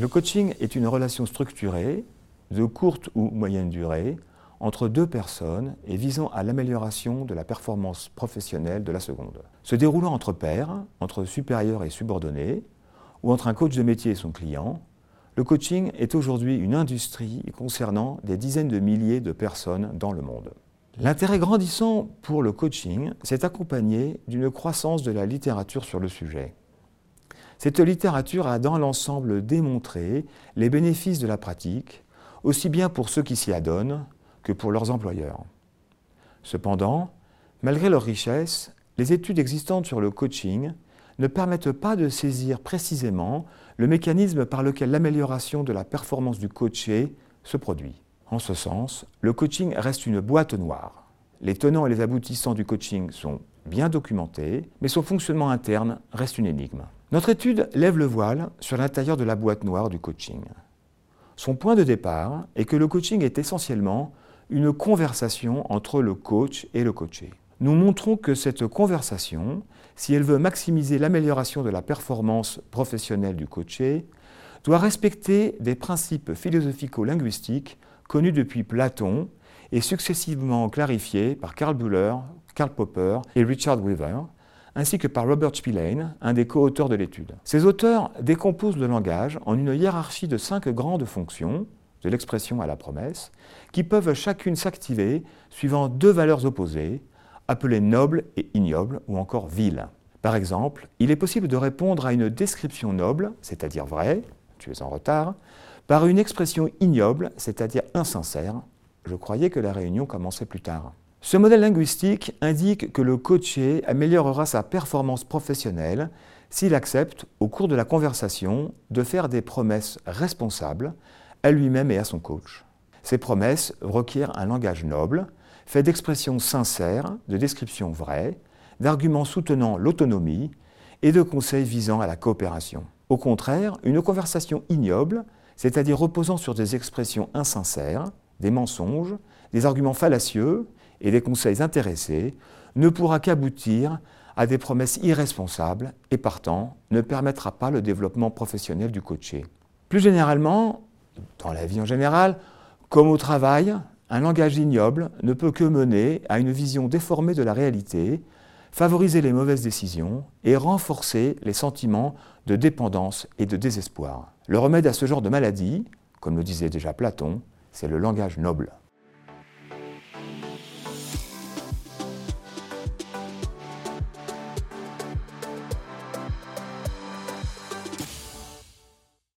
Le coaching est une relation structurée, de courte ou moyenne durée, entre deux personnes et visant à l'amélioration de la performance professionnelle de la seconde. Se déroulant entre pairs, entre supérieurs et subordonnés, ou entre un coach de métier et son client, le coaching est aujourd'hui une industrie concernant des dizaines de milliers de personnes dans le monde. L'intérêt grandissant pour le coaching s'est accompagné d'une croissance de la littérature sur le sujet. Cette littérature a dans l'ensemble démontré les bénéfices de la pratique, aussi bien pour ceux qui s'y adonnent que pour leurs employeurs. Cependant, malgré leur richesse, les études existantes sur le coaching ne permettent pas de saisir précisément le mécanisme par lequel l'amélioration de la performance du coaché se produit. En ce sens, le coaching reste une boîte noire. Les tenants et les aboutissants du coaching sont bien documentés, mais son fonctionnement interne reste une énigme. Notre étude lève le voile sur l'intérieur de la boîte noire du coaching. Son point de départ est que le coaching est essentiellement une conversation entre le coach et le coaché. Nous montrons que cette conversation, si elle veut maximiser l'amélioration de la performance professionnelle du coaché, doit respecter des principes philosophico-linguistiques connus depuis Platon et successivement clarifiés par Karl Buller, Karl Popper et Richard Weaver, ainsi que par Robert Spillane, un des co-auteurs de l'étude. Ces auteurs décomposent le langage en une hiérarchie de cinq grandes fonctions, de l'expression à la promesse, qui peuvent chacune s'activer suivant deux valeurs opposées, appelées noble et ignoble ou encore vil. Par exemple, il est possible de répondre à une description noble, c'est-à-dire vraie, tu es en retard, par une expression ignoble, c'est-à-dire insincère, je croyais que la réunion commençait plus tard. Ce modèle linguistique indique que le coaché améliorera sa performance professionnelle s'il accepte, au cours de la conversation, de faire des promesses responsables à lui-même et à son coach. Ces promesses requièrent un langage noble, fait d'expressions sincères, de descriptions vraies, d'arguments soutenant l'autonomie et de conseils visant à la coopération. Au contraire, une conversation ignoble, c'est-à-dire reposant sur des expressions insincères, des mensonges, des arguments fallacieux et des conseils intéressés ne pourra qu'aboutir à des promesses irresponsables et partant ne permettra pas le développement professionnel du coaché. Plus généralement, dans la vie en général, comme au travail, un langage ignoble ne peut que mener à une vision déformée de la réalité, favoriser les mauvaises décisions et renforcer les sentiments de dépendance et de désespoir. Le remède à ce genre de maladie, comme le disait déjà Platon, c'est le langage noble.